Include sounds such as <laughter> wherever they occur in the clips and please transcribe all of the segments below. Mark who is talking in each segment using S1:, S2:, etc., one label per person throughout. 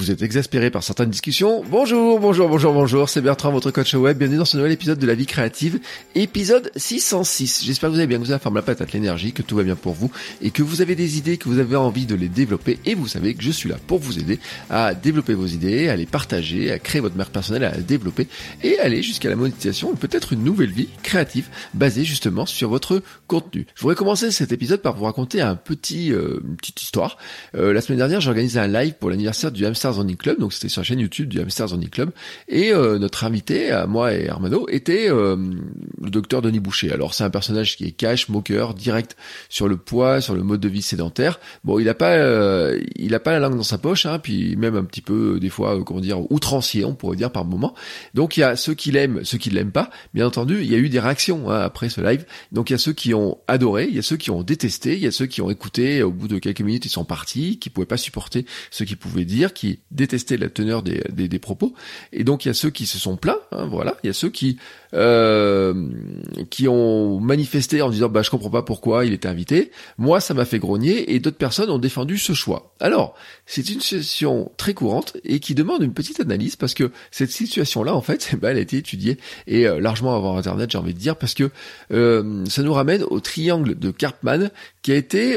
S1: Vous êtes exaspéré par certaines discussions Bonjour, bonjour, bonjour, bonjour, c'est Bertrand, votre coach web. Bienvenue dans ce nouvel épisode de La Vie Créative, épisode 606. J'espère que vous allez bien, que vous avez la forme, la patate, l'énergie, que tout va bien pour vous et que vous avez des idées, que vous avez envie de les développer et vous savez que je suis là pour vous aider à développer vos idées, à les partager, à créer votre marque personnelle, à la développer et aller jusqu'à la monétisation ou peut-être une nouvelle vie créative basée justement sur votre contenu. Je voudrais commencer cet épisode par vous raconter un petit, euh, une petite histoire. Euh, la semaine dernière, j'ai organisé un live pour l'anniversaire du Hamster Zoning Club, donc c'était sur la chaîne YouTube du Hamster Zoning Club, et euh, notre invité, à moi et Armano, était euh, le docteur Denis Boucher. Alors c'est un personnage qui est cash, moqueur, direct sur le poids, sur le mode de vie sédentaire. Bon, il a pas, euh, il a pas la langue dans sa poche, hein, puis même un petit peu des fois, comment dire, outrancier, on pourrait dire par moment. Donc il y a ceux qui l'aiment, ceux qui l'aiment pas. Bien entendu, il y a eu des réactions hein, après ce live. Donc il y a ceux qui ont adoré, il y a ceux qui ont détesté, il y a ceux qui ont écouté. Au bout de quelques minutes, ils sont partis, qui pouvaient pas supporter ce qu'ils pouvaient dire, qui détester la teneur des, des, propos. Et donc il y a ceux qui se sont plaints, hein, voilà. Il y a ceux qui euh, qui ont manifesté en disant bah je comprends pas pourquoi il était invité. Moi ça m'a fait grogner et d'autres personnes ont défendu ce choix. Alors c'est une situation très courante et qui demande une petite analyse parce que cette situation là en fait bah, <laughs> elle a été étudiée et euh, largement avant internet j'ai envie de dire parce que euh, ça nous ramène au triangle de Karpman qui a été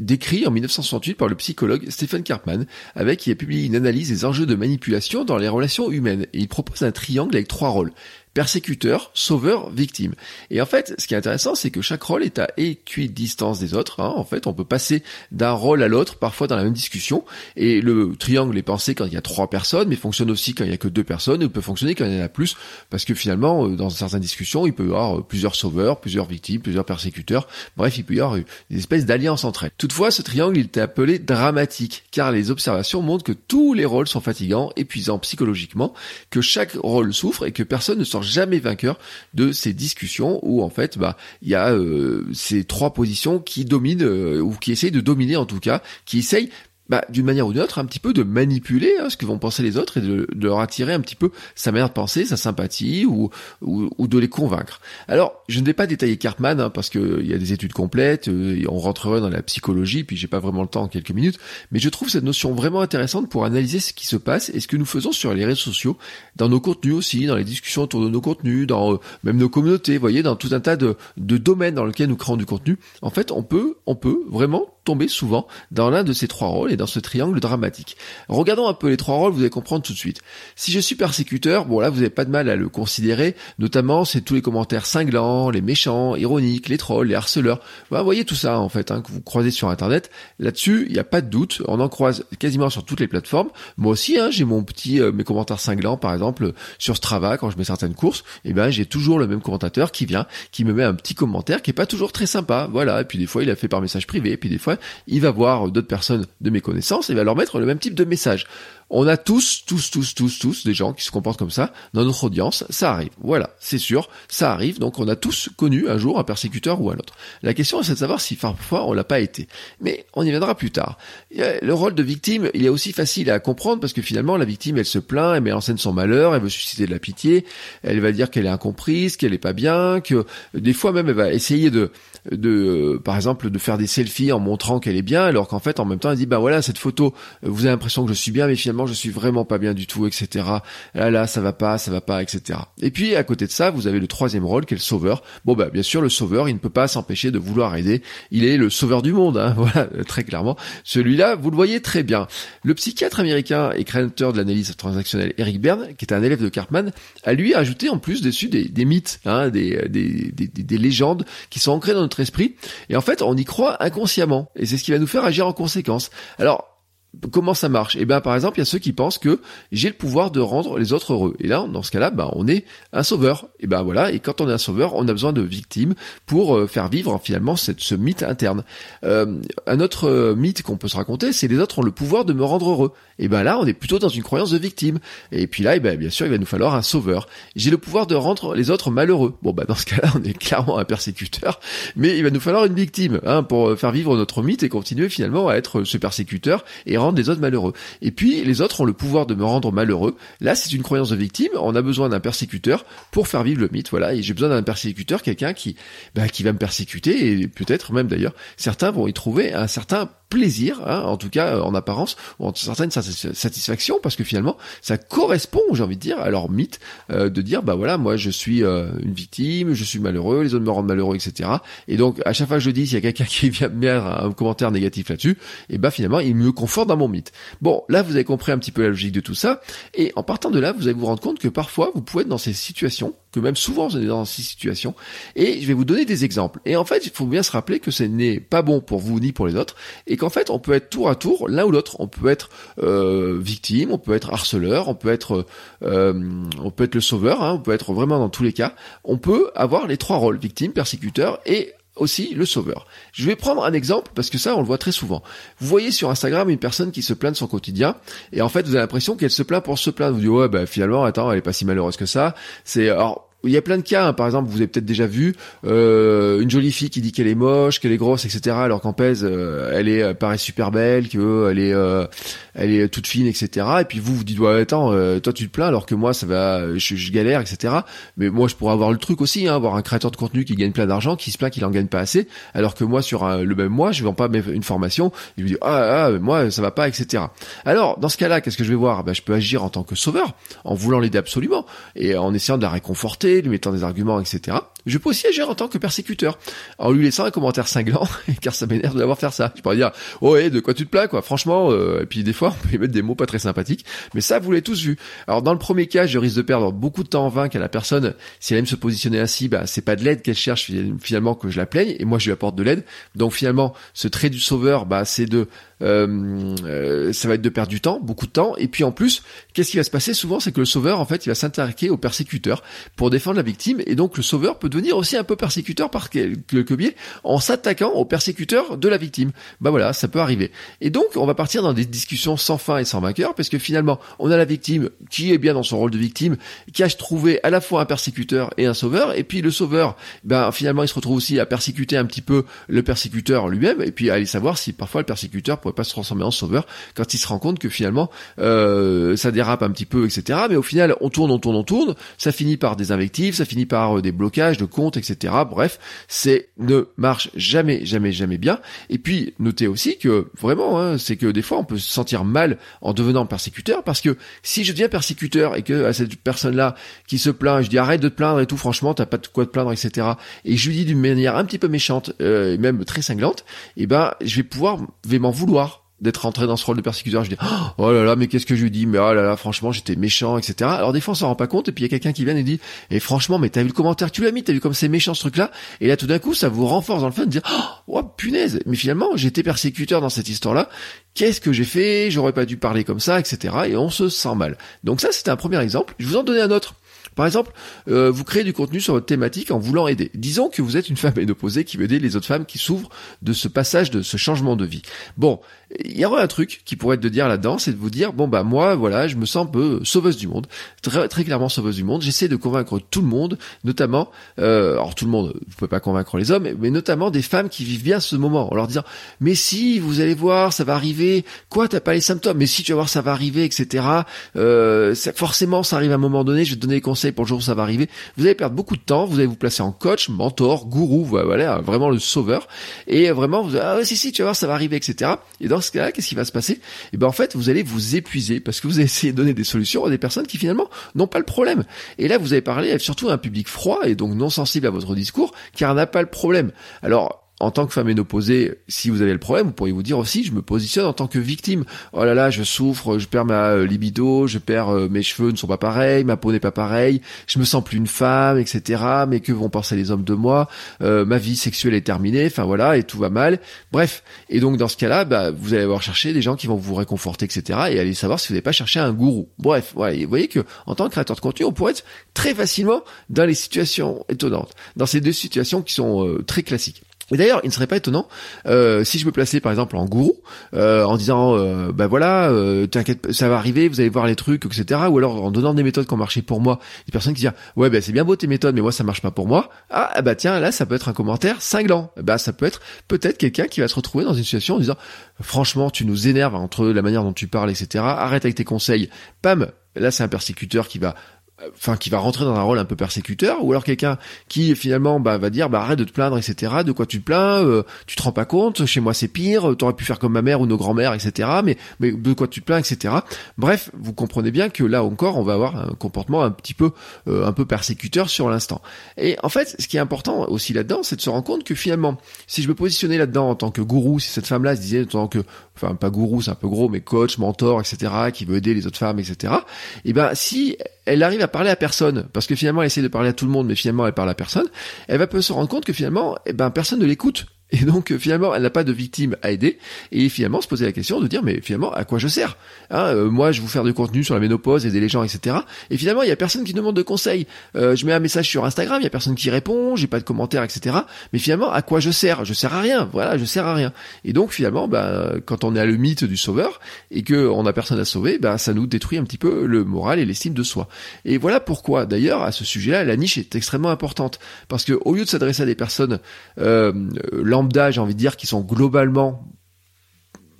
S1: décrit en 1968 par le psychologue Stephen Karpman, avec qui a publié une analyse des enjeux de manipulation dans les relations humaines. Et il propose un triangle avec trois rôles persécuteur, sauveur, victime. Et en fait, ce qui est intéressant, c'est que chaque rôle est à équidistance des autres. Hein. En fait, on peut passer d'un rôle à l'autre, parfois dans la même discussion. Et le triangle est pensé quand il y a trois personnes, mais fonctionne aussi quand il y a que deux personnes, et peut fonctionner quand il y en a plus, parce que finalement, euh, dans certaines discussions, il peut y avoir euh, plusieurs sauveurs, plusieurs victimes, plusieurs persécuteurs. Bref, il peut y avoir des espèces d'alliances entre elles. Toutefois, ce triangle, il était appelé dramatique, car les observations montrent que tous les rôles sont fatigants, épuisants psychologiquement, que chaque rôle souffre et que personne ne jamais vainqueur de ces discussions où en fait bah il y a euh, ces trois positions qui dominent euh, ou qui essayent de dominer en tout cas, qui essayent bah, d'une manière ou d'une autre, un petit peu de manipuler hein, ce que vont penser les autres et de, de, leur attirer un petit peu sa manière de penser, sa sympathie ou, ou, ou de les convaincre. Alors, je ne vais pas détailler Cartman hein, parce qu'il y a des études complètes, euh, et on rentrerait dans la psychologie, puis j'ai pas vraiment le temps en quelques minutes, mais je trouve cette notion vraiment intéressante pour analyser ce qui se passe et ce que nous faisons sur les réseaux sociaux, dans nos contenus aussi, dans les discussions autour de nos contenus, dans euh, même nos communautés, vous voyez, dans tout un tas de, de domaines dans lesquels nous créons du contenu. En fait, on peut, on peut vraiment tomber souvent dans l'un de ces trois rôles et dans ce triangle dramatique. Regardons un peu les trois rôles, vous allez comprendre tout de suite. Si je suis persécuteur, bon là vous n'avez pas de mal à le considérer, notamment c'est tous les commentaires cinglants, les méchants, ironiques, les trolls, les harceleurs. vous voyez tout ça en fait hein, que vous croisez sur internet. Là-dessus, il n'y a pas de doute, on en croise quasiment sur toutes les plateformes. Moi aussi, hein, j'ai mon petit euh, mes commentaires cinglants par exemple sur Strava quand je mets certaines courses, et eh ben j'ai toujours le même commentateur qui vient, qui me met un petit commentaire qui est pas toujours très sympa, voilà. Et puis des fois il a fait par message privé, et puis des fois il va voir d'autres personnes de mes connaissances et va leur mettre le même type de message. On a tous, tous, tous, tous, tous des gens qui se comportent comme ça dans notre audience. Ça arrive. Voilà, c'est sûr, ça arrive. Donc on a tous connu un jour un persécuteur ou un autre. La question c'est de savoir si parfois on l'a pas été. Mais on y viendra plus tard. Le rôle de victime, il est aussi facile à comprendre parce que finalement la victime, elle se plaint, elle met en scène son malheur, elle veut susciter de la pitié, elle va dire qu'elle est incomprise, qu'elle est pas bien, que des fois même elle va essayer de, de, par exemple, de faire des selfies en montrant qu'elle est bien, alors qu'en fait en même temps elle dit bah voilà cette photo, vous avez l'impression que je suis bien, mais finalement je suis vraiment pas bien du tout, etc. Là, là, ça va pas, ça va pas, etc. Et puis, à côté de ça, vous avez le troisième rôle qui est le sauveur. Bon, bah, bien sûr, le sauveur, il ne peut pas s'empêcher de vouloir aider. Il est le sauveur du monde, hein, <laughs> voilà, très clairement. Celui-là, vous le voyez très bien. Le psychiatre américain et créateur de l'analyse transactionnelle Eric Berne, qui est un élève de Cartman, a lui ajouté en plus dessus des, des mythes, hein, des, des, des, des légendes qui sont ancrées dans notre esprit. Et en fait, on y croit inconsciemment. Et c'est ce qui va nous faire agir en conséquence. Alors, comment ça marche? Eh bien, par exemple, il y a ceux qui pensent que j'ai le pouvoir de rendre les autres heureux. Et là, dans ce cas-là, ben, on est un sauveur. Et ben voilà. Et quand on est un sauveur, on a besoin de victimes pour euh, faire vivre finalement cette, ce mythe interne. Euh, un autre euh, mythe qu'on peut se raconter, c'est les autres ont le pouvoir de me rendre heureux. Et ben là, on est plutôt dans une croyance de victime. Et puis là, et ben, bien sûr, il va nous falloir un sauveur. J'ai le pouvoir de rendre les autres malheureux. Bon, ben dans ce cas-là, <laughs> on est clairement un persécuteur, mais il va nous falloir une victime hein, pour faire vivre notre mythe et continuer finalement à être ce persécuteur rendre les autres malheureux. Et puis les autres ont le pouvoir de me rendre malheureux. Là, c'est une croyance de victime. On a besoin d'un persécuteur pour faire vivre le mythe. Voilà. Et j'ai besoin d'un persécuteur, quelqu'un qui, bah, qui va me persécuter et peut-être même d'ailleurs certains vont y trouver un certain plaisir, hein, en tout cas en apparence, ou en certaine satisfaction, parce que finalement, ça correspond, j'ai envie de dire, à leur mythe euh, de dire, bah voilà, moi je suis euh, une victime, je suis malheureux, les autres me rendent malheureux, etc. Et donc à chaque fois que je dis, s'il y a quelqu'un <laughs> qui vient me mettre un commentaire négatif là-dessus, et bah finalement, il me conforte dans mon mythe. Bon, là vous avez compris un petit peu la logique de tout ça, et en partant de là, vous allez vous rendre compte que parfois vous pouvez être dans ces situations que même souvent vous êtes dans ces situations, et je vais vous donner des exemples. Et en fait, il faut bien se rappeler que ce n'est pas bon pour vous ni pour les autres, et qu'en fait, on peut être tour à tour l'un ou l'autre. On peut être euh, victime, on peut être harceleur, on peut être, euh, on peut être le sauveur, hein, on peut être vraiment dans tous les cas. On peut avoir les trois rôles victime, persécuteur et aussi le sauveur. Je vais prendre un exemple parce que ça on le voit très souvent. Vous voyez sur Instagram une personne qui se plaint de son quotidien et en fait vous avez l'impression qu'elle se plaint pour se plaindre. Vous dites ouais bah finalement attends elle est pas si malheureuse que ça. C'est alors il y a plein de cas, hein. par exemple, vous avez peut-être déjà vu euh, une jolie fille qui dit qu'elle est moche, qu'elle est grosse, etc. Alors qu'en pèse, euh, elle est paraît super belle, qu'elle est euh, elle est toute fine, etc. Et puis vous vous dites ouais attends, toi tu te plains alors que moi ça va, je, galère, etc. Mais moi je pourrais avoir le truc aussi, hein, avoir un créateur de contenu qui gagne plein d'argent, qui se plaint qu'il en gagne pas assez, alors que moi sur le même mois je vends pas une formation, il me dit ah, ah moi ça va pas, etc. Alors dans ce cas-là, qu'est-ce que je vais voir? Ben, je peux agir en tant que sauveur, en voulant l'aider absolument et en essayant de la réconforter lui mettant des arguments, etc. Je peux aussi agir en tant que persécuteur, en lui laissant un commentaire cinglant, <laughs> car ça m'énerve d'avoir faire ça. Je pourrais dire, oh ouais, de quoi tu te plains, quoi. Franchement, euh, et puis des fois, on peut y mettre des mots pas très sympathiques, mais ça, vous l'avez tous vu. Alors dans le premier cas, je risque de perdre beaucoup de temps en vain qu'à la personne, si elle aime se positionner ainsi, bah c'est pas de l'aide qu'elle cherche finalement que je la plaigne, et moi je lui apporte de l'aide. Donc finalement, ce trait du sauveur, bah c'est de euh, euh, ça va être de perdre du temps, beaucoup de temps. Et puis en plus, qu'est-ce qui va se passer souvent, c'est que le sauveur, en fait, il va s'intéresser au persécuteur pour défendre la victime. Et donc le sauveur peut devenir aussi un peu persécuteur par quelque biais en s'attaquant au persécuteur de la victime. Bah voilà, ça peut arriver. Et donc on va partir dans des discussions sans fin et sans vainqueur, parce que finalement, on a la victime qui est bien dans son rôle de victime, qui a trouvé à la fois un persécuteur et un sauveur. Et puis le sauveur, ben finalement, il se retrouve aussi à persécuter un petit peu le persécuteur lui-même, et puis à aller savoir si parfois le persécuteur pourrait pas se transformer en sauveur quand il se rend compte que finalement euh, ça dérape un petit peu, etc. Mais au final, on tourne, on tourne, on tourne, ça finit par des invectives, ça finit par euh, des blocages de comptes, etc. Bref, c'est ne marche jamais, jamais, jamais bien. Et puis notez aussi que vraiment, hein, c'est que des fois on peut se sentir mal en devenant persécuteur parce que si je deviens persécuteur et que à cette personne-là qui se plaint, je dis arrête de te plaindre et tout, franchement, t'as pas de quoi te plaindre, etc. Et je lui dis d'une manière un petit peu méchante euh, et même très cinglante, eh ben je vais pouvoir, vais m'en vouloir d'être rentré dans ce rôle de persécuteur. Je dis <gasps> oh là là, mais qu'est-ce que je lui dis Mais oh là là, franchement, j'étais méchant, etc. Alors des fois, on s'en rend pas compte, et puis il y a quelqu'un qui vient et dit et franchement, mais t'as vu le commentaire que tu l'as mis, t'as vu comme c'est méchant ce truc-là? Et là, tout d'un coup, ça vous renforce dans le fait de dire <gasps> oh punaise, mais finalement, j'étais persécuteur dans cette histoire-là. Qu'est-ce que j'ai fait? J'aurais pas dû parler comme ça, etc. Et on se sent mal. Donc ça, c'était un premier exemple. Je vous en donner un autre. Par exemple, euh, vous créez du contenu sur votre thématique en voulant aider. Disons que vous êtes une femme ménopausée qui veut aider les autres femmes qui souffrent de ce passage, de ce changement de vie. Bon, il y aurait un truc qui pourrait être de dire là-dedans, c'est de vous dire bon bah moi voilà, je me sens un peu sauveuse du monde, très très clairement sauveuse du monde. J'essaie de convaincre tout le monde, notamment, euh, alors tout le monde, vous pouvez pas convaincre les hommes, mais notamment des femmes qui vivent bien ce moment, en leur disant mais si vous allez voir, ça va arriver. Quoi, t'as pas les symptômes? Mais si tu vas voir, ça va arriver, etc. Euh, forcément, ça arrive à un moment donné. Je vais te donner des conseils pour le jour où ça va arriver. Vous allez perdre beaucoup de temps. Vous allez vous placer en coach, mentor, gourou, voilà, vraiment le sauveur. Et vraiment, vous ah si si, tu vas voir, ça va arriver, etc. ce qu'est-ce qui va se passer Eh ben en fait, vous allez vous épuiser parce que vous allez essayer de donner des solutions à des personnes qui finalement n'ont pas le problème. Et là, vous avez parlé surtout à un public froid et donc non sensible à votre discours, car n'a pas le problème. Alors en tant que femme ménopausée, si vous avez le problème, vous pourriez vous dire aussi, je me positionne en tant que victime. Oh là là, je souffre, je perds ma euh, libido, je perds euh, mes cheveux ne sont pas pareils, ma peau n'est pas pareille, je me sens plus une femme, etc. Mais que vont penser les hommes de moi? Euh, Ma vie sexuelle est terminée, enfin voilà, et tout va mal. Bref, et donc dans ce cas-là, bah, vous allez avoir cherché des gens qui vont vous réconforter, etc. Et allez savoir si vous n'avez pas cherché un gourou. Bref, voilà, vous voyez que en tant que créateur de contenu, on pourrait être très facilement dans les situations étonnantes, dans ces deux situations qui sont très classiques. Et d'ailleurs, il ne serait pas étonnant euh, si je me plaçais par exemple en gourou, euh, en disant, euh, bah voilà, euh, t'inquiète, ça va arriver, vous allez voir les trucs, etc. Ou alors en donnant des méthodes qui ont marché pour moi, des personnes qui disent, ouais, bah c'est bien beau tes méthodes, mais moi ça marche pas pour moi. Ah, bah tiens, là ça peut être un commentaire cinglant. Bah ça peut être peut-être quelqu'un qui va se retrouver dans une situation en disant, franchement, tu nous énerves entre la manière dont tu parles, etc. Arrête avec tes conseils. Pam, là c'est un persécuteur qui va enfin qui va rentrer dans un rôle un peu persécuteur, ou alors quelqu'un qui finalement bah, va dire bah arrête de te plaindre, etc. De quoi tu te plains euh, Tu te rends pas compte Chez moi c'est pire. T'aurais pu faire comme ma mère ou nos grands-mères, etc. Mais mais de quoi tu te plains, etc. Bref, vous comprenez bien que là encore on va avoir un comportement un petit peu euh, un peu persécuteur sur l'instant. Et en fait, ce qui est important aussi là-dedans, c'est de se rendre compte que finalement, si je me positionnais là-dedans en tant que gourou, si cette femme-là se disait en tant que enfin pas gourou, c'est un peu gros, mais coach, mentor, etc. qui veut aider les autres femmes, etc. Et ben si elle arrive à parler à personne, parce que finalement elle essaie de parler à tout le monde, mais finalement elle parle à personne, elle va peut se rendre compte que finalement, eh ben personne ne l'écoute. Et donc euh, finalement, elle n'a pas de victime à aider. Et finalement, se poser la question de dire, mais finalement, à quoi je sers hein, euh, Moi, je vous faire du contenu sur la ménopause, aider les gens, etc. Et finalement, il y a personne qui demande de conseils. Euh, je mets un message sur Instagram, il y a personne qui répond, j'ai pas de commentaires, etc. Mais finalement, à quoi je sers? Je sers à rien. Voilà, je sers à rien. Et donc finalement, bah, quand on est à le mythe du sauveur et que on a personne à sauver, bah, ça nous détruit un petit peu le moral et l'estime de soi. Et voilà pourquoi, d'ailleurs, à ce sujet-là, la niche est extrêmement importante parce que au lieu de s'adresser à des personnes euh, j'ai envie de dire, qui sont globalement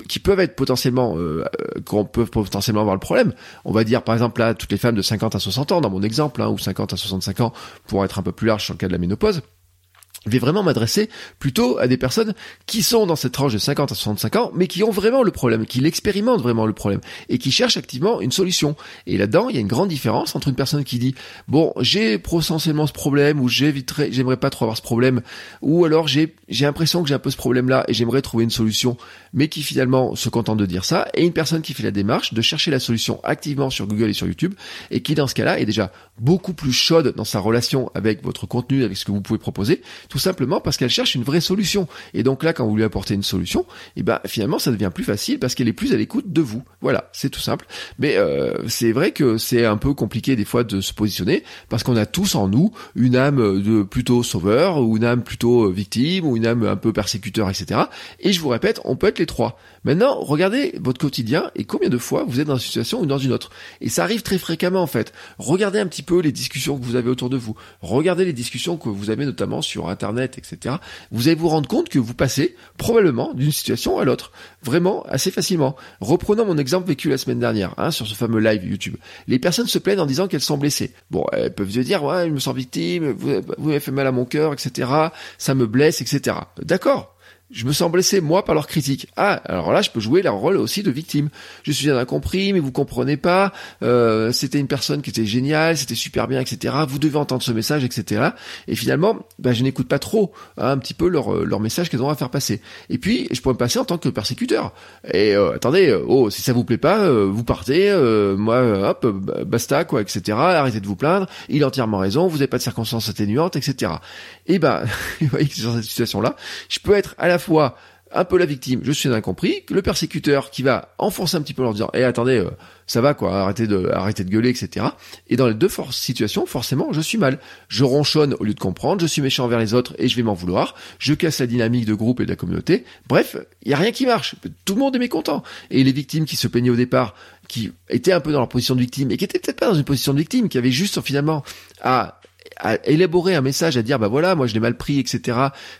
S1: qui peuvent être potentiellement euh, euh, qu'on peut potentiellement avoir le problème. On va dire par exemple là toutes les femmes de 50 à 60 ans dans mon exemple hein, ou 50 à 65 ans pour être un peu plus large sur le cas de la ménopause. Je vais vraiment m'adresser plutôt à des personnes qui sont dans cette tranche de 50 à 65 ans, mais qui ont vraiment le problème, qui l'expérimentent vraiment le problème, et qui cherchent activement une solution. Et là-dedans, il y a une grande différence entre une personne qui dit, bon, j'ai potentiellement ce problème, ou j'éviterais, j'aimerais pas trop avoir ce problème, ou alors j'ai, j'ai l'impression que j'ai un peu ce problème-là, et j'aimerais trouver une solution, mais qui finalement se contente de dire ça, et une personne qui fait la démarche de chercher la solution activement sur Google et sur YouTube, et qui dans ce cas-là est déjà beaucoup plus chaude dans sa relation avec votre contenu, avec ce que vous pouvez proposer, tout simplement parce qu'elle cherche une vraie solution. Et donc là, quand vous lui apportez une solution, et eh ben finalement ça devient plus facile parce qu'elle est plus à l'écoute de vous. Voilà, c'est tout simple. Mais euh, c'est vrai que c'est un peu compliqué des fois de se positionner parce qu'on a tous en nous une âme de plutôt sauveur ou une âme plutôt victime ou une âme un peu persécuteur, etc. Et je vous répète, on peut être les trois. Maintenant, regardez votre quotidien et combien de fois vous êtes dans une situation ou dans une autre. Et ça arrive très fréquemment en fait. Regardez un petit peu les discussions que vous avez autour de vous. Regardez les discussions que vous avez notamment sur Internet, etc. Vous allez vous rendre compte que vous passez probablement d'une situation à l'autre. Vraiment assez facilement. Reprenons mon exemple vécu la semaine dernière, hein, sur ce fameux live YouTube. Les personnes se plaignent en disant qu'elles sont blessées. Bon, elles peuvent se dire, ouais, je me sens victime, vous, vous m'avez fait mal à mon cœur, etc. Ça me blesse, etc. D'accord je me sens blessé moi par leur critique. Ah, alors là, je peux jouer leur rôle aussi de victime. Je suis bien incompris, mais vous comprenez pas. Euh, c'était une personne qui était géniale, c'était super bien, etc. Vous devez entendre ce message, etc. Et finalement, ben, je n'écoute pas trop hein, un petit peu leur, leur message qu'elles ont à faire passer. Et puis, je pourrais me passer en tant que persécuteur. Et euh, attendez, euh, oh, si ça vous plaît pas, euh, vous partez. Euh, moi, hop, basta, quoi, etc. Arrêtez de vous plaindre. Il a entièrement raison. Vous n'avez pas de circonstances atténuantes, etc. Et ben, <laughs> vous voyez que dans cette situation-là, je peux être à la fois un peu la victime, je suis incompris, le persécuteur qui va enfoncer un petit peu en disant, eh attendez, euh, ça va quoi, arrêtez de, arrêtez de gueuler, etc. Et dans les deux situations, forcément, je suis mal. Je ronchonne au lieu de comprendre, je suis méchant envers les autres et je vais m'en vouloir, je casse la dynamique de groupe et de la communauté. Bref, il y a rien qui marche. Tout le monde est mécontent. Et les victimes qui se plaignaient au départ, qui étaient un peu dans leur position de victime et qui étaient peut-être pas dans une position de victime, qui avaient juste finalement à à élaborer un message, à dire bah voilà, moi je l'ai mal pris, etc.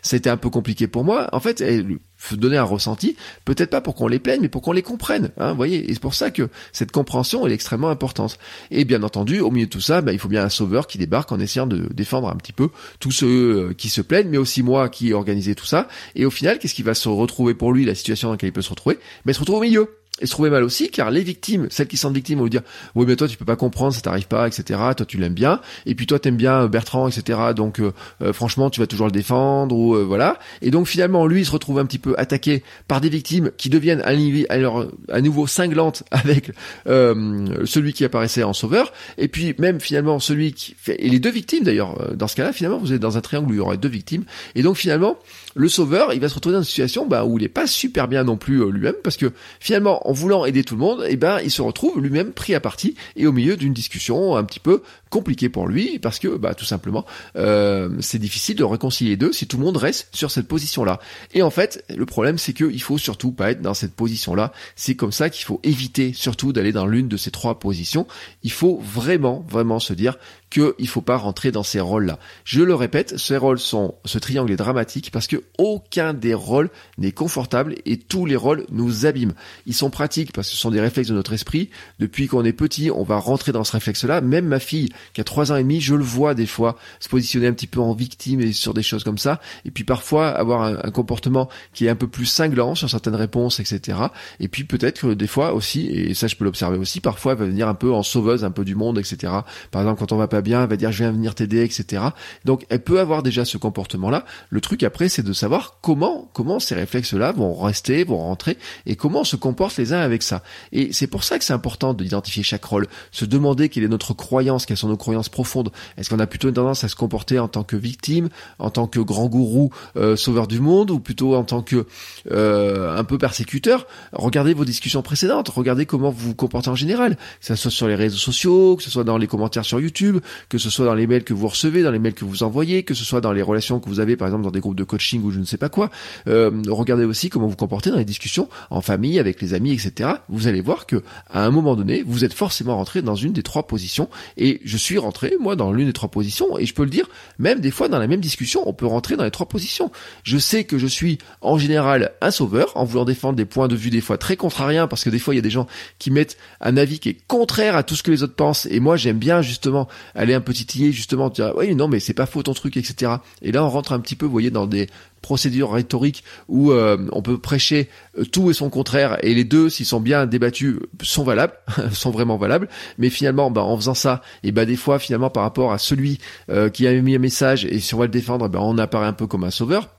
S1: Ça a été un peu compliqué pour moi. En fait, elle donner un ressenti, peut-être pas pour qu'on les plaigne, mais pour qu'on les comprenne. Hein, voyez, et c'est pour ça que cette compréhension est extrêmement importante. Et bien entendu, au milieu de tout ça, bah, il faut bien un sauveur qui débarque en essayant de défendre un petit peu tous ceux euh, qui se plaignent, mais aussi moi qui ai organisé tout ça. Et au final, qu'est-ce qui va se retrouver pour lui, la situation dans laquelle il peut se retrouver? Mais bah, Il se retrouve au milieu. Et se trouver mal aussi, car les victimes, celles qui sont victimes, vont lui dire, oui, mais toi, tu peux pas comprendre, ça t'arrive pas, etc. Toi, tu l'aimes bien, et puis toi, t'aimes bien Bertrand, etc. Donc, euh, euh, franchement, tu vas toujours le défendre, ou euh, voilà. Et donc, finalement, lui, il se retrouve un petit peu attaqué par des victimes qui deviennent à, alors, à nouveau cinglantes <laughs> avec celui qui apparaissait en sauveur, et puis même finalement celui qui fait, et les deux victimes d'ailleurs, dans ce cas-là, finalement, vous êtes dans un triangle où il y aurait deux victimes, et donc finalement, le sauveur, il va se retrouver dans une situation bah, où il est pas super bien non plus lui-même, parce que finalement, en voulant aider tout le monde, eh ben, il se retrouve lui-même pris à partie et au milieu d'une discussion un petit peu compliquée pour lui parce que, bah, tout simplement, euh, c'est difficile de réconcilier deux si tout le monde reste sur cette position-là. Et en fait, le problème, c'est qu'il faut surtout pas être dans cette position-là. C'est comme ça qu'il faut éviter surtout d'aller dans l'une de ces trois positions. Il faut vraiment, vraiment se dire qu'il faut pas rentrer dans ces rôles-là. Je le répète, ces rôles sont, ce triangle est dramatique parce que aucun des rôles n'est confortable et tous les rôles nous abîment. Ils sont pratiques parce que ce sont des réflexes de notre esprit. Depuis qu'on est petit, on va rentrer dans ce réflexe-là. Même ma fille, qui a trois ans et demi, je le vois des fois se positionner un petit peu en victime et sur des choses comme ça. Et puis parfois avoir un, un comportement qui est un peu plus cinglant sur certaines réponses, etc. Et puis peut-être que des fois aussi, et ça je peux l'observer aussi, parfois elle va venir un peu en sauveuse un peu du monde, etc. Par exemple, quand on va pas bien, elle va dire je viens venir t'aider, etc. Donc elle peut avoir déjà ce comportement-là. Le truc après, c'est de savoir comment comment ces réflexes-là vont rester, vont rentrer, et comment se comporte les uns avec ça. Et c'est pour ça que c'est important d'identifier chaque rôle, se demander quelle est notre croyance, quelles sont nos croyances profondes. Est-ce qu'on a plutôt une tendance à se comporter en tant que victime, en tant que grand gourou euh, sauveur du monde, ou plutôt en tant que euh, un peu persécuteur? Regardez vos discussions précédentes, regardez comment vous vous comportez en général, que ce soit sur les réseaux sociaux, que ce soit dans les commentaires sur YouTube, que ce soit dans les mails que vous recevez, dans les mails que vous envoyez, que ce soit dans les relations que vous avez, par exemple dans des groupes de coaching ou je ne sais pas quoi. Euh, regardez aussi comment vous comportez dans les discussions en famille, avec les amis, etc. Vous allez voir que à un moment donné, vous êtes forcément rentré dans une des trois positions. Et je suis rentré moi dans l'une des trois positions. Et je peux le dire, même des fois dans la même discussion, on peut rentrer dans les trois positions. Je sais que je suis en général un sauveur en voulant défendre des points de vue des fois très contrariens parce que des fois il y a des gens qui mettent un avis qui est contraire à tout ce que les autres pensent. Et moi j'aime bien justement aller un peu titiller justement dire oui non mais c'est pas faux ton truc etc. Et là on rentre un petit peu vous voyez dans des procédures rhétoriques où euh, on peut prêcher euh, tout et son contraire et les deux s'ils sont bien débattus sont valables <laughs> sont vraiment valables mais finalement bah, en faisant ça et bah des fois finalement par rapport à celui euh, qui a mis un message et si on va le défendre bah, on apparaît un peu comme un sauveur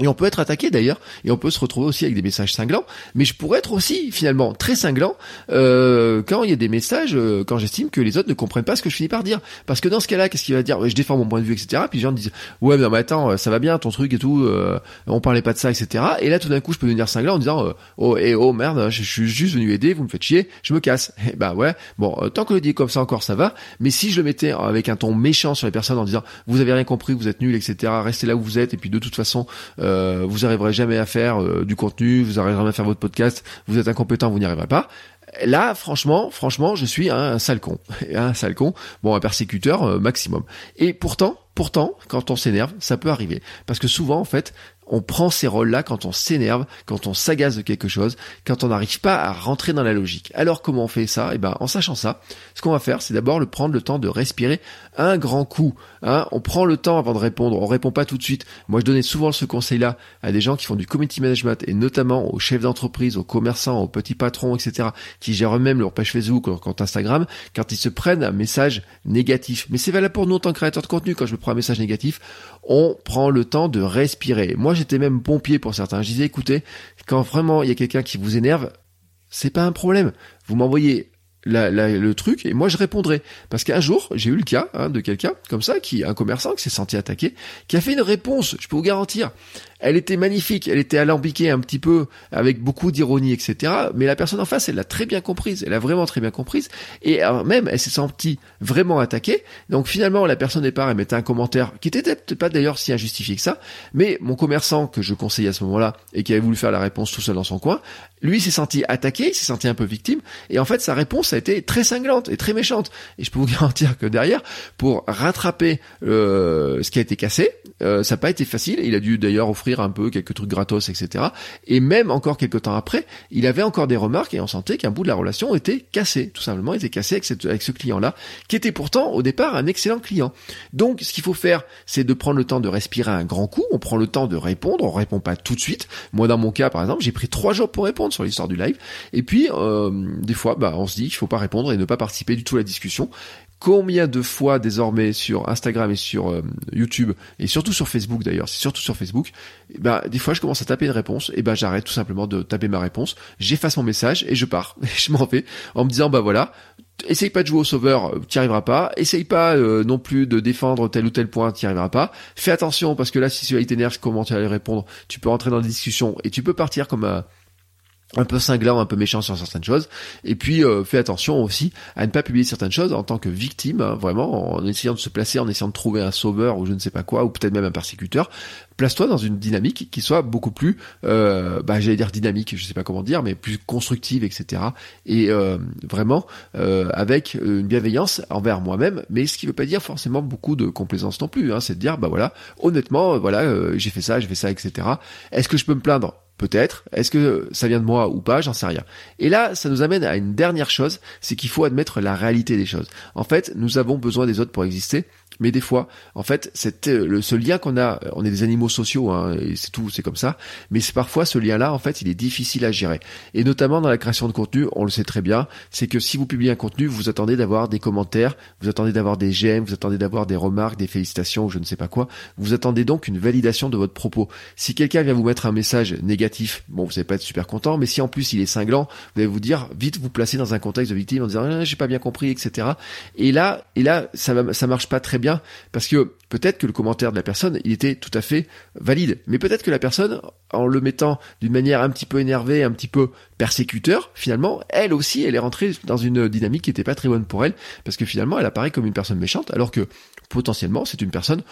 S1: et on peut être attaqué d'ailleurs, et on peut se retrouver aussi avec des messages cinglants, mais je pourrais être aussi finalement très cinglant euh, quand il y a des messages, euh, quand j'estime que les autres ne comprennent pas ce que je finis par dire. Parce que dans ce cas-là, qu'est-ce qu'il va dire? Je défends mon point de vue, etc. Puis les gens disent ouais mais attends, ça va bien ton truc et tout, euh, on parlait pas de ça, etc. Et là tout d'un coup je peux devenir cinglant en disant oh et oh merde, je, suis juste venu aider, vous me faites chier, je me casse. <laughs> Et bah ouais, bon tant que le dit comme ça encore ça va, mais si je le mettais avec un ton méchant sur les personnes en disant vous avez rien compris, vous êtes nuls, etc. Restez là où vous êtes et puis de toute façon euh, vous arriverez jamais à faire euh, du contenu, vous arriverez jamais à faire votre podcast, vous êtes incompétent, vous n'y arriverez pas. Là, franchement, franchement, je suis un, sale con, <laughs> un sale con, bon, un persécuteur euh, maximum. Et pourtant, pourtant, quand on s'énerve, ça peut arriver, parce que souvent, en fait, on prend ces rôles-là quand on s'énerve, quand on s'agace de quelque chose, quand on n'arrive pas à rentrer dans la logique. Alors comment on fait ça? Eh ben, en sachant ça, ce qu'on va faire, c'est d'abord le prendre le temps de respirer un grand coup. Hein. on prend le temps avant de répondre. On répond pas tout de suite. Moi, je donnais souvent ce conseil-là à des gens qui font du community management et notamment aux chefs d'entreprise, aux commerçants, aux petits patrons, etc., qui gèrent eux-mêmes leur page Facebook leur compte Instagram, quand ils se prennent un message négatif. Mais c'est valable pour nous en tant que créateurs de contenu. Quand je me prends un message négatif, on prend le temps de respirer. J'étais même pompier pour certains. Je disais, écoutez, quand vraiment il y a quelqu'un qui vous énerve, c'est pas un problème. Vous m'envoyez le truc et moi je répondrai parce qu'un jour j'ai eu le cas hein, de quelqu'un comme ça qui un commerçant qui s'est senti attaqué qui a fait une réponse je peux vous garantir elle était magnifique, elle était alambiquée un petit peu avec beaucoup d'ironie, etc. Mais la personne en face, elle l'a très bien comprise, elle a vraiment très bien comprise, et même elle s'est sentie vraiment attaquée. Donc finalement, la personne départ, elle mettait un commentaire qui était peut-être pas d'ailleurs si injustifié que ça, mais mon commerçant que je conseillais à ce moment-là et qui avait voulu faire la réponse tout seul dans son coin, lui s'est senti attaqué, il s'est senti un peu victime, et en fait sa réponse a été très cinglante et très méchante. Et je peux vous <laughs> garantir que derrière, pour rattraper euh, ce qui a été cassé, euh, ça n'a pas été facile. Il a dû d'ailleurs offrir un peu quelques trucs gratos, etc. Et même encore quelques temps après, il avait encore des remarques et on sentait qu'un bout de la relation était cassé, tout simplement, était cassé avec, avec ce client-là, qui était pourtant au départ un excellent client. Donc, ce qu'il faut faire, c'est de prendre le temps de respirer un grand coup. On prend le temps de répondre, on répond pas tout de suite. Moi, dans mon cas, par exemple, j'ai pris trois jours pour répondre sur l'histoire du live. Et puis, euh, des fois, bah, on se dit qu'il faut pas répondre et ne pas participer du tout à la discussion combien de fois désormais sur Instagram et sur euh, YouTube et surtout sur Facebook d'ailleurs, c'est surtout sur Facebook, eh ben des fois je commence à taper une réponse et ben j'arrête tout simplement de taper ma réponse, j'efface mon message et je pars. <laughs> je m'en vais en me disant bah voilà, essaye pas de jouer au sauveur, tu arriveras pas. Essaye pas euh, non plus de défendre tel ou tel point, tu arriveras pas. Fais attention parce que là, si celui-là t'énerve, comment tu vas répondre Tu peux rentrer dans des discussions et tu peux partir comme un, un peu cinglant, un peu méchant sur certaines choses. Et puis euh, fais attention aussi à ne pas publier certaines choses en tant que victime, hein, vraiment en essayant de se placer, en essayant de trouver un sauveur ou je ne sais pas quoi, ou peut-être même un persécuteur. Place-toi dans une dynamique qui soit beaucoup plus, euh, bah, j'allais dire dynamique, je sais pas comment dire, mais plus constructive, etc. Et euh, vraiment euh, avec une bienveillance envers moi-même, mais ce qui veut pas dire forcément beaucoup de complaisance non plus. Hein, c'est de dire, bah voilà, honnêtement, voilà, j'ai fait ça, j'ai fait ça, etc. Est-ce que je peux me plaindre? Peut-être. Est-ce que ça vient de moi ou pas? J'en sais rien. Et là, ça nous amène à une dernière chose, c'est qu'il faut admettre la réalité des choses. En fait, nous avons besoin des autres pour exister. Mais des fois, en fait, euh, ce lien qu'on a, on est des animaux sociaux, hein, et c'est tout, c'est comme ça. Mais c'est parfois ce lien-là, en fait, il est difficile à gérer. Et notamment dans la création de contenu, on le sait très bien, c'est que si vous publiez un contenu, vous attendez d'avoir des commentaires, vous attendez d'avoir des j'aime, vous attendez d'avoir des remarques, des félicitations, je ne sais pas quoi. Vous attendez donc une validation de votre propos. Si quelqu'un vient vous mettre un message négatif, bon, vous n'allez pas être super content. Mais si en plus il est cinglant, vous allez vous dire vite vous placer dans un contexte de victime en disant ah, j'ai pas bien compris, etc. Et là, et là, ça ça marche pas très bien parce que peut-être que le commentaire de la personne, il était tout à fait valide. Mais peut-être que la personne, en le mettant d'une manière un petit peu énervée, un petit peu persécuteur, finalement, elle aussi, elle est rentrée dans une dynamique qui n'était pas très bonne pour elle, parce que finalement, elle apparaît comme une personne méchante, alors que potentiellement, c'est une personne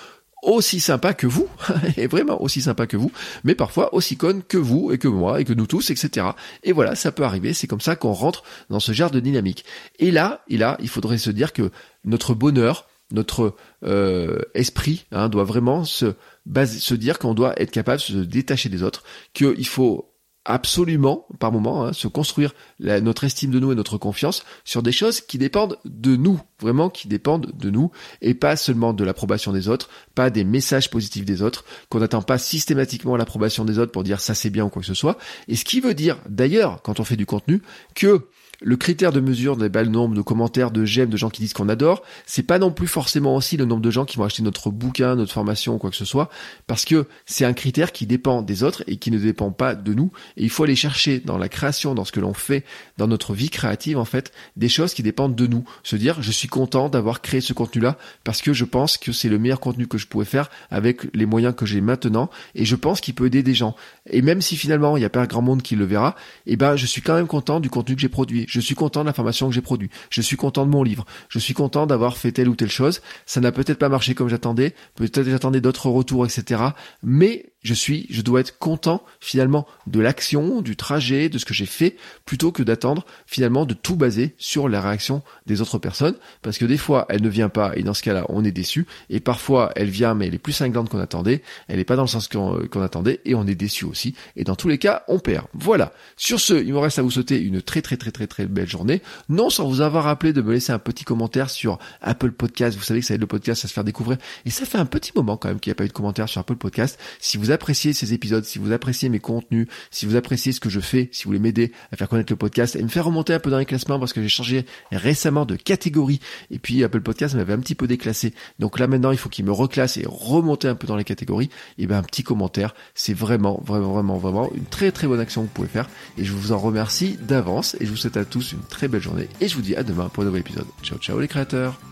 S1: aussi sympa que vous, <laughs> et vraiment aussi sympa que vous, mais parfois aussi conne que vous et que moi et que nous tous, etc. Et voilà, ça peut arriver, c'est comme ça qu'on rentre dans ce genre de dynamique. Et là, et là, il faudrait se dire que notre bonheur, notre euh, esprit hein, doit vraiment se, se dire qu'on doit être capable de se détacher des autres, qu'il faut absolument, par moment, hein, se construire notre estime de nous et notre confiance sur des choses qui dépendent de nous, vraiment qui dépendent de nous, et pas seulement de l'approbation des autres, pas des messages positifs des autres, qu'on n'attend pas systématiquement l'approbation des autres pour dire ça c'est bien ou quoi que ce soit, et ce qui veut dire d'ailleurs, quand on fait du contenu, que le critère de mesure n'est pas le nombre de commentaires, de j'aime, de gens qui disent qu'on adore. C'est pas non plus forcément aussi le nombre de gens qui vont acheter notre bouquin, notre formation ou quoi que ce soit, parce que c'est un critère qui dépend des autres et qui ne dépend pas de nous. Et il faut aller chercher dans la création, dans ce que l'on fait, dans notre vie créative en fait, des choses qui dépendent de nous. Se dire, je suis content d'avoir créé ce contenu-là parce que je pense que c'est le meilleur contenu que je pouvais faire avec les moyens que j'ai maintenant et je pense qu'il peut aider des gens. Et même si finalement il n'y a pas grand monde qui le verra, eh ben je suis quand même content du contenu que j'ai produit je suis content de la formation que j'ai produit, je suis content de mon livre, je suis content d'avoir fait telle ou telle chose. Ça n'a peut-être pas marché comme j'attendais, peut-être j'attendais d'autres retours, etc. Mais je suis, je dois être content finalement de l'action, du trajet, de ce que j'ai fait, plutôt que d'attendre finalement de tout baser sur la réaction des autres personnes, parce que des fois elle ne vient pas et dans ce cas-là on est déçu, et parfois elle vient mais elle est plus cinglante qu'on attendait, elle n'est pas dans le sens qu'on attendait et on est déçu aussi, et dans tous les cas on perd. Voilà. Sur ce, il me reste à vous souhaiter une très très très très très belle journée, non sans vous avoir rappelé de me laisser un petit commentaire sur Apple Podcast. Vous savez que ça aide le podcast à se faire découvrir, et ça fait un petit moment quand même qu'il n'y a pas eu de commentaire sur Apple Podcast. Si vous appréciez ces épisodes, si vous appréciez mes contenus, si vous appréciez ce que je fais, si vous voulez m'aider à faire connaître le podcast et me faire remonter un peu dans les classements parce que j'ai changé récemment de catégorie et puis Apple Podcast m'avait un petit peu déclassé. Donc là maintenant, il faut qu'il me reclasse et remonter un peu dans les catégories. Et ben un petit commentaire, c'est vraiment vraiment vraiment vraiment une très très bonne action que vous pouvez faire et je vous en remercie d'avance et je vous souhaite à tous une très belle journée et je vous dis à demain pour un nouvel épisode. Ciao ciao les créateurs.